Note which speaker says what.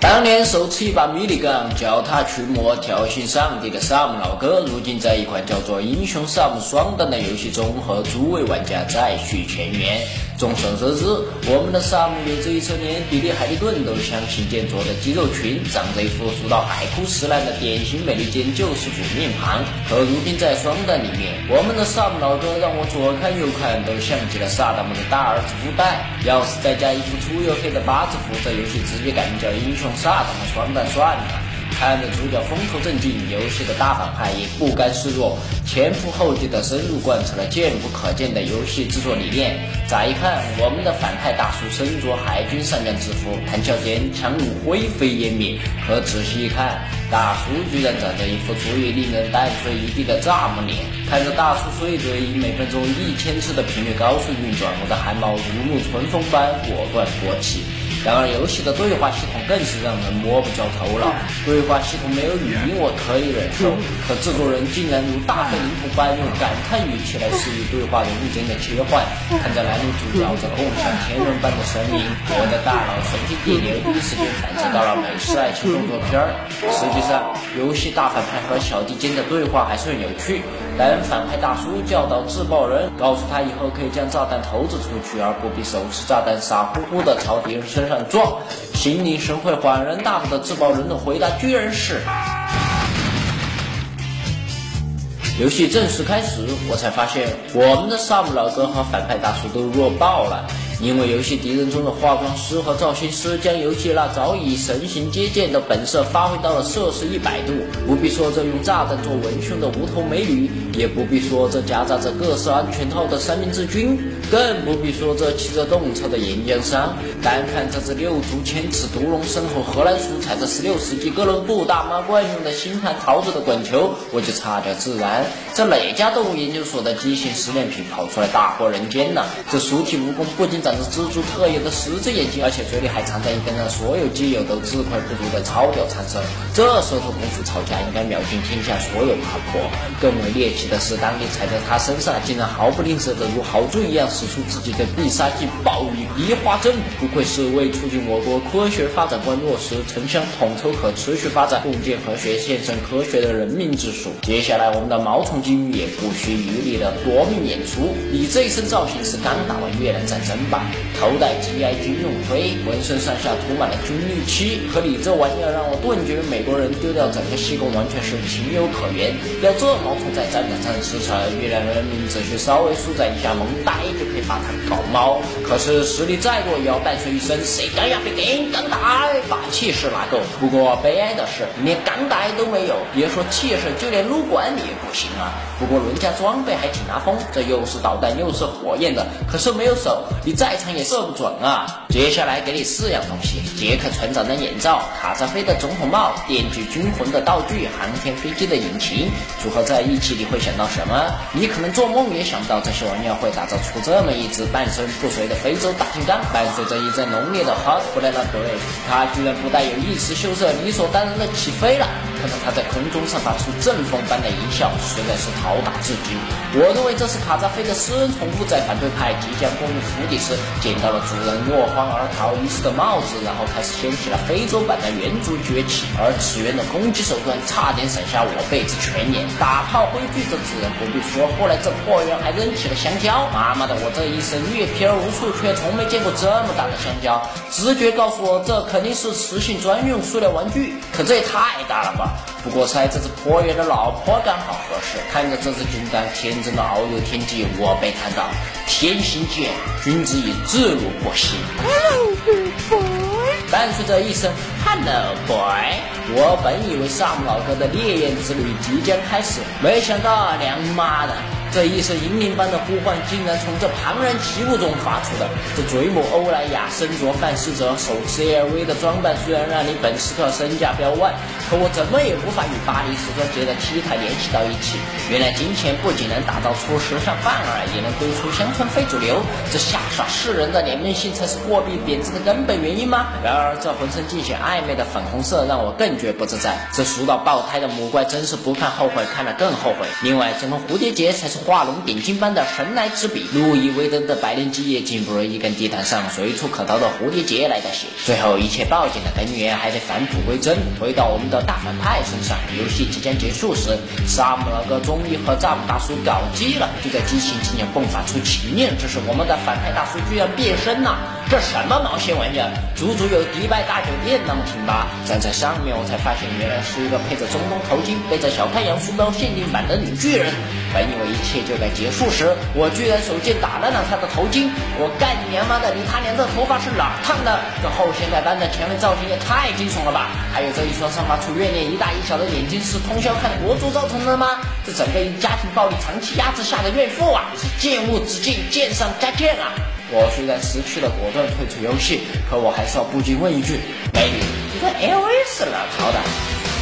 Speaker 1: 当年手持一把迷你杠，脚踏驱魔，挑衅上帝的萨姆老哥，如今在一款叫做《英雄萨姆双弹》的游戏中和诸位玩家再续前缘。众所周知，我们的萨姆乐这一车连比利海利顿都相形见绌的肌肉群，长着一副熟到爱哭石烂的典型美利坚救世主面庞。可如今在双弹里面，我们的萨姆老哥让我左看右看都像极了萨达姆的大儿子乌代。要是再加一副粗又黑的八字胡，这游戏直接改名叫英雄萨达姆双弹算了。看着主角风头正劲，游戏的大反派也不甘示弱，前赴后继的深入贯彻了见不可见的游戏制作理念。乍一看，我们的反派大叔身着海军上将制服，谈笑间枪舞灰飞烟灭；可仔细一看，大叔居然长着一副足以令人蛋碎一地的蚱蜢脸。看着大叔碎嘴以每分钟一千次的频率高速运转，我的汗毛如沐春风般果断勃起。然而，游戏的对话系统更是让人摸不着头脑。对话系统没有语音，我可以忍受，可制作人竟然如大费周章般用感叹语气来示意对话人物间的切换。看着男女主角这共享天伦般的声音，我的大脑神经电流第一时间反射到了美式爱情动作片儿。实际上，游戏大反派和小弟间的对话还算有趣。等反派大叔教导自爆人，告诉他以后可以将炸弹投掷出去，而不必手持炸弹傻乎乎的朝敌人身上撞。心领神会、恍然大悟的自爆人的回答居然是：游戏正式开始，我才发现我们的萨姆老哥和反派大叔都弱爆了。因为游戏敌人中的化妆师和造型师将游戏那早已神形皆见的本色发挥到了摄氏一百度，不必说这用炸弹做文胸的无头美女，也不必说这夹杂着各式安全套的三明治君，更不必说这骑着动车的岩浆山。单看这只六足千尺毒龙身后荷兰鼠踩着十六世纪哥伦布大妈惯用的星盘桃子的滚球，我就差点自燃。这哪家动物研究所的畸形实验品跑出来大祸人间呢？这熟体蜈蚣不仅长着蜘蛛特有的十只眼睛，而且嘴里还藏着一根让所有基友都自愧不如的超屌长舌。这舌头功夫吵架应该秒尽天下所有八婆。更为猎奇的是，当你踩在他身上，竟然毫不吝啬的如豪猪一样使出自己的必杀技暴雨梨花针。不愧是为促进我国科学发展观落实城乡统筹可持续发展、共建和谐献身科学的人民之属。接下来，我们的毛虫金鱼也不虚余力的夺命演出。你这一身造型是刚打完越南战争吧？头戴 GI 军用盔，浑身上下涂满了军绿漆，可你这玩意儿让我顿觉美国人丢掉整个西贡完全是情有可原。要这毛虫在战场上驰骋，越南人民只需稍微舒展一下萌呆就可以把他搞猫。可是实力再弱，也要伴随一身谁敢要？别给钢带，把气势拿够。不过悲哀的是，连钢带都没有，别说气势，就连撸管你也不行啊。不过人家装备还挺拿风，这又是导弹又是火焰的，可是没有手，你再再长也。射不准啊！接下来给你四样东西：杰克船长的眼罩、卡扎菲的总统帽、电锯军魂的道具、航天飞机的引擎。组合在一起，你会想到什么？你可能做梦也想不到，这些玩意儿会打造出这么一只半身不遂的非洲大金刚。伴随着一阵浓烈的 Hot Banana Break，它居然不带有一丝羞涩，理所当然的起飞了。看到它在空中散发出阵风般的音效，实在是讨打至极。我认为这是卡扎菲的私人宠物在反对派即将攻入府邸时。捡到了主人落荒而逃遗失的帽子，然后开始掀起了非洲版的猿族崛起，而此猿的攻击手段差点闪瞎我辈子全眼。打炮挥锯这自然不必说，后来这破猿还扔起了香蕉。妈妈的，我这一生阅片无数，却从没见过这么大的香蕉。直觉告诉我，这肯定是雌性专用塑料玩具，可这也太大了吧！不过猜这只破猿的老婆刚好合适。看着这只金刚天真的遨游天际，我被看到：天行健，君子以自如不息。伴随着一声 Hello boy，我本以为萨姆老哥的烈焰之旅即将开始，没想到娘妈的！这一声银铃般的呼唤，竟然从这庞然奇物中发出的。这嘴母欧莱雅身着范思哲，手持 LV 的装扮，虽然让你本斯克身价飙万，可我怎么也无法与巴黎时装节的 T 台联系到一起。原来金钱不仅能打造出时尚范儿，也能堆出乡村非主流。这吓傻世人的脸面性才是货币贬值的根本原因吗？然而这浑身尽显暧昧的粉红色，让我更觉不自在。这熟到爆胎的母怪，真是不看后悔，看了更后悔。另外，整个蝴蝶结才是。画龙点睛般的神来之笔，路易威登的百年基业竟不如一根地毯上随处可逃的蝴蝶结来的细。最后，一切报警的根源还得返璞归真，回到我们的大反派身上。游戏即将结束时，萨姆老哥终于和詹姆大叔搞基了。就在激情即将迸发出情念，之时我们的反派大叔居然变身了！这什么毛线玩意儿？足足有迪拜大酒店那么挺拔。站在上面，我才发现原来是一个配着中东头巾、背着小太阳书包限定版的女巨人。本以为一切就该结束时，我居然手贱打烂了他的头巾！我干你娘妈的！你他娘这头发是哪烫的？这后现代版的前卫造型也太惊悚了吧！还有这一双散发出怨念一大一小的眼睛，是通宵看国足造成的吗？这整个因家庭暴力长期压制下的怨妇啊，是见物之境，见上加见啊！我虽然失去了果断退出游戏，可我还是要不禁问一句：美女，你这 LV 是哪淘的？